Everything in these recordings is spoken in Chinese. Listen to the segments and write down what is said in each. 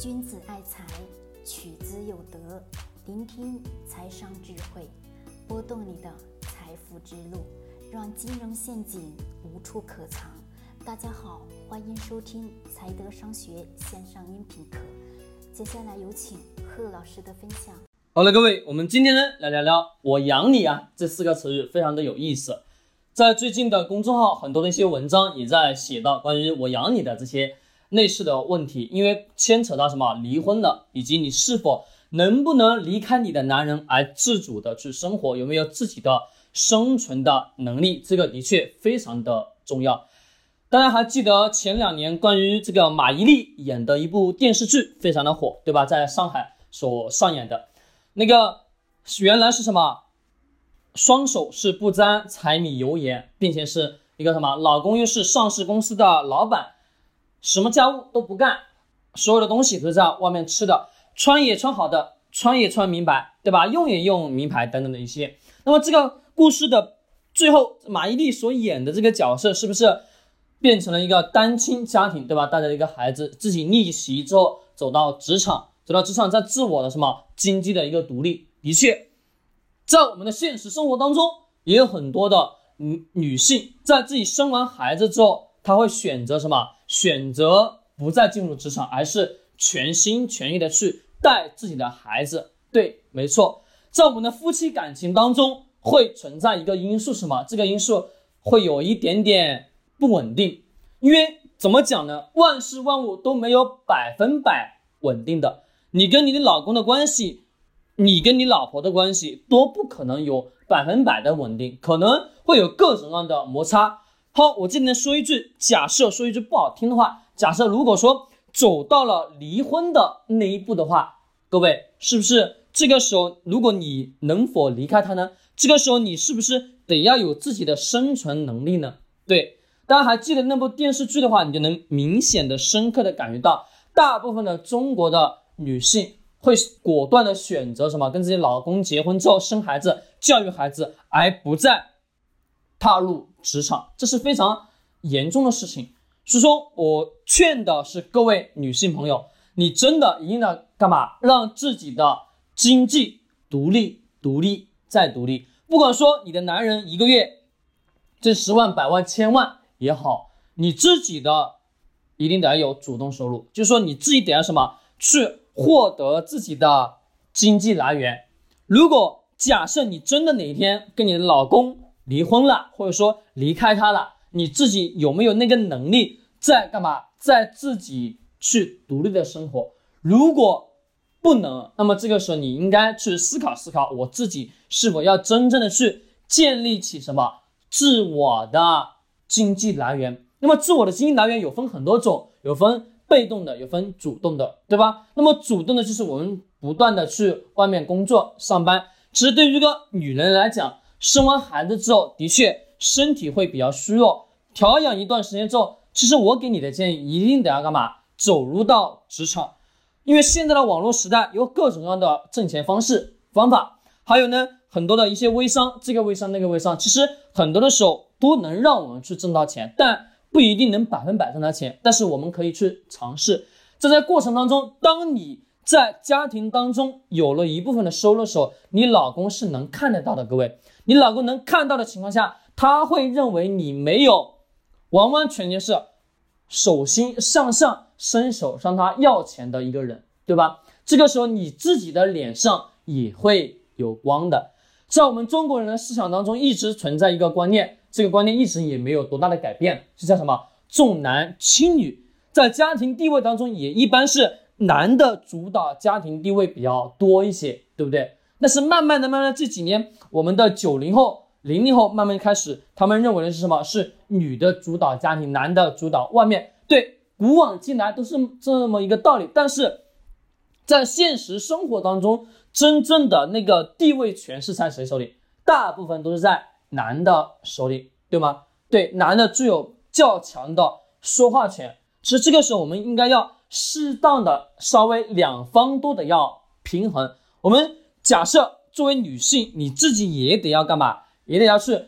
君子爱财，取之有德。聆听财商智慧，拨动你的财富之路，让金融陷阱无处可藏。大家好，欢迎收听财德商学线上音频课。接下来有请贺老师的分享。好了，各位，我们今天呢来聊聊“我养你啊”这四个词语，非常的有意思。在最近的公众号，很多的一些文章也在写到关于“我养你”的这些。类似的问题，因为牵扯到什么离婚了，以及你是否能不能离开你的男人而自主的去生活，有没有自己的生存的能力，这个的确非常的重要。大家还记得前两年关于这个马伊琍演的一部电视剧非常的火，对吧？在上海所上演的那个原来是什么？双手是不沾柴米油盐，并且是一个什么？老公又是上市公司的老板。什么家务都不干，所有的东西都在外面吃的，穿也穿好的，穿也穿名牌，对吧？用也用名牌等等的一些。那么这个故事的最后，马伊琍所演的这个角色是不是变成了一个单亲家庭，对吧？带着一个孩子，自己逆袭之后走到职场，走到职场，在自我的什么经济的一个独立。的确，在我们的现实生活当中，也有很多的女女性在自己生完孩子之后，她会选择什么？选择不再进入职场，而是全心全意的去带自己的孩子。对，没错，在我们的夫妻感情当中会存在一个因素，什么？这个因素会有一点点不稳定。因为怎么讲呢？万事万物都没有百分百稳定的。你跟你的老公的关系，你跟你老婆的关系都不可能有百分百的稳定，可能会有各种各样的摩擦。好，我这里呢说一句，假设说一句不好听的话，假设如果说走到了离婚的那一步的话，各位是不是这个时候，如果你能否离开他呢？这个时候你是不是得要有自己的生存能力呢？对，大家还记得那部电视剧的话，你就能明显的、深刻的感觉到，大部分的中国的女性会果断的选择什么？跟自己老公结婚之后生孩子、教育孩子，而不再踏入。职场这是非常严重的事情，所以说我劝的是各位女性朋友，你真的一定要干嘛？让自己的经济独立、独立再独立。不管说你的男人一个月这十万、百万、千万也好，你自己的一定得要有主动收入，就是说你自己得要什么去获得自己的经济来源。如果假设你真的哪一天跟你的老公，离婚了，或者说离开他了，你自己有没有那个能力在干嘛？在自己去独立的生活？如果不能，那么这个时候你应该去思考思考，我自己是否要真正的去建立起什么自我的经济来源？那么自我的经济来源有分很多种，有分被动的，有分主动的，对吧？那么主动的就是我们不断的去外面工作上班。其实对于一个女人来讲，生完孩子之后，的确身体会比较虚弱。调养一段时间之后，其实我给你的建议，一定得要干嘛？走入到职场，因为现在的网络时代有各种各样的挣钱方式方法，还有呢很多的一些微商，这个微商那个微商，其实很多的时候都能让我们去挣到钱，但不一定能百分百挣到钱。但是我们可以去尝试，这在过程当中，当你在家庭当中有了一部分的收入时候，你老公是能看得到的，各位。你老公能看到的情况下，他会认为你没有完完全全是手心向上伸手向他要钱的一个人，对吧？这个时候你自己的脸上也会有光的。在我们中国人的思想当中，一直存在一个观念，这个观念一直也没有多大的改变，是叫什么？重男轻女，在家庭地位当中也一般是男的主导家庭地位比较多一些，对不对？但是慢慢的、慢慢的这几年，我们的九零后、零零后慢慢开始，他们认为的是什么？是女的主导家庭，男的主导外面。对，古往今来都是这么一个道理。但是在现实生活当中，真正的那个地位权是在谁手里？大部分都是在男的手里，对吗？对，男的具有较强的说话权。其实这个时候，我们应该要适当的稍微两方都得要平衡。我们。假设作为女性，你自己也得要干嘛？也得要去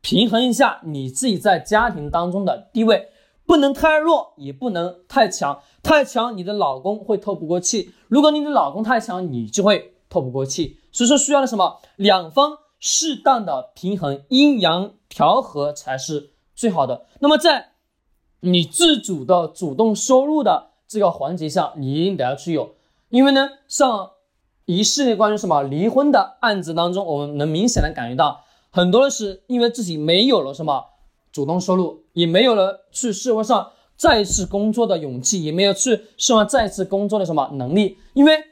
平衡一下你自己在家庭当中的地位，不能太弱，也不能太强。太强，你的老公会透不过气；如果你的老公太强，你就会透不过气。所以说，需要的什么？两方适当的平衡，阴阳调和才是最好的。那么，在你自主的主动收入的这个环节上，你一定得要去有，因为呢，像一系列关于什么离婚的案子当中，我们能明显的感觉到，很多的是因为自己没有了什么主动收入，也没有了去社会上再次工作的勇气，也没有去社会上再次工作的什么能力，因为。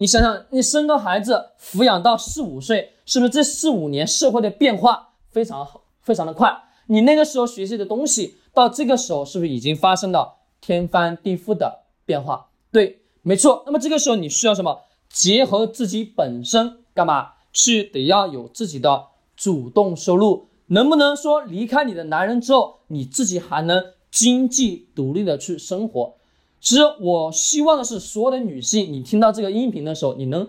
你想想，你生个孩子，抚养到四五岁，是不是这四五年社会的变化非常，非常的快？你那个时候学习的东西，到这个时候是不是已经发生了天翻地覆的变化？对，没错。那么这个时候你需要什么？结合自己本身干嘛？去得要有自己的主动收入，能不能说离开你的男人之后，你自己还能经济独立的去生活？其实我希望的是，所有的女性，你听到这个音频的时候，你能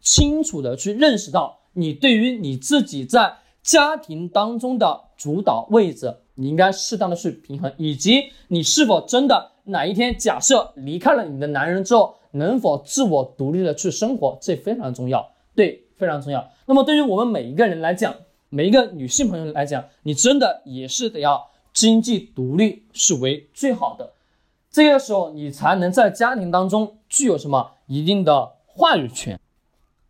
清楚的去认识到，你对于你自己在家庭当中的主导位置，你应该适当的去平衡，以及你是否真的哪一天假设离开了你的男人之后，能否自我独立的去生活，这非常重要，对，非常重要。那么对于我们每一个人来讲，每一个女性朋友来讲，你真的也是得要经济独立是为最好的。这个时候，你才能在家庭当中具有什么一定的话语权，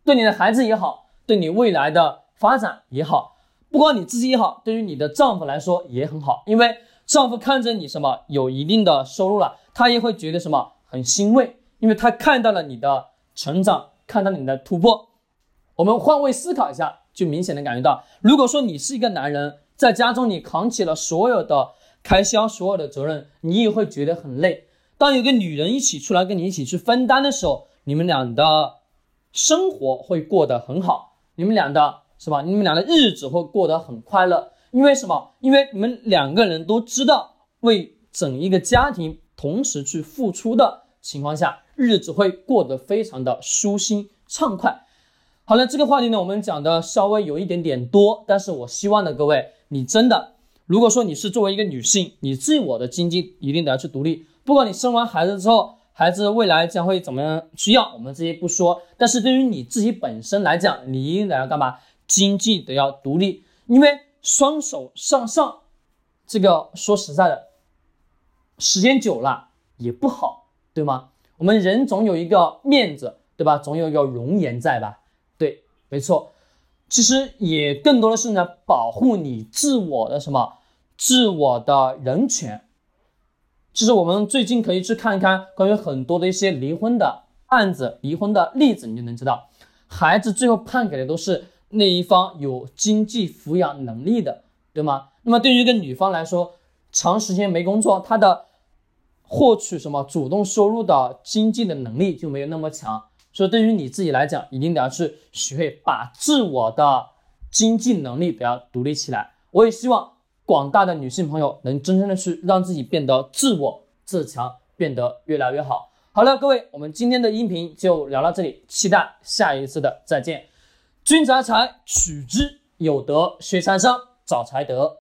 对你的孩子也好，对你未来的发展也好，不光你自己也好，对于你的丈夫来说也很好，因为丈夫看着你什么有一定的收入了，他也会觉得什么很欣慰，因为他看到了你的成长，看到了你的突破。我们换位思考一下，就明显的感觉到，如果说你是一个男人，在家中你扛起了所有的。开销所有的责任，你也会觉得很累。当有个女人一起出来跟你一起去分担的时候，你们俩的生活会过得很好，你们俩的是吧？你们俩的日子会过得很快乐。因为什么？因为你们两个人都知道为整一个家庭同时去付出的情况下，日子会过得非常的舒心畅快。好了，这个话题呢，我们讲的稍微有一点点多，但是我希望呢，各位，你真的。如果说你是作为一个女性，你自我的经济一定得要去独立。不管你生完孩子之后，孩子未来将会怎么样需要，我们这些不说。但是对于你自己本身来讲，你一定得要干嘛？经济得要独立，因为双手向上，这个说实在的，时间久了也不好，对吗？我们人总有一个面子，对吧？总有一个容颜在吧？对，没错。其实也更多的是呢，保护你自我的什么？自我的人权，其实我们最近可以去看一看关于很多的一些离婚的案子、离婚的例子，你就能知道，孩子最后判给的都是那一方有经济抚养能力的，对吗？那么对于一个女方来说，长时间没工作，她的获取什么主动收入的经济的能力就没有那么强，所以对于你自己来讲，一定得要去学会把自我的经济能力得要独立起来。我也希望。广大的女性朋友能真正的去让自己变得自我自强，变得越来越好。好了，各位，我们今天的音频就聊到这里，期待下一次的再见。君宅财，取之有德；学财商，找财德。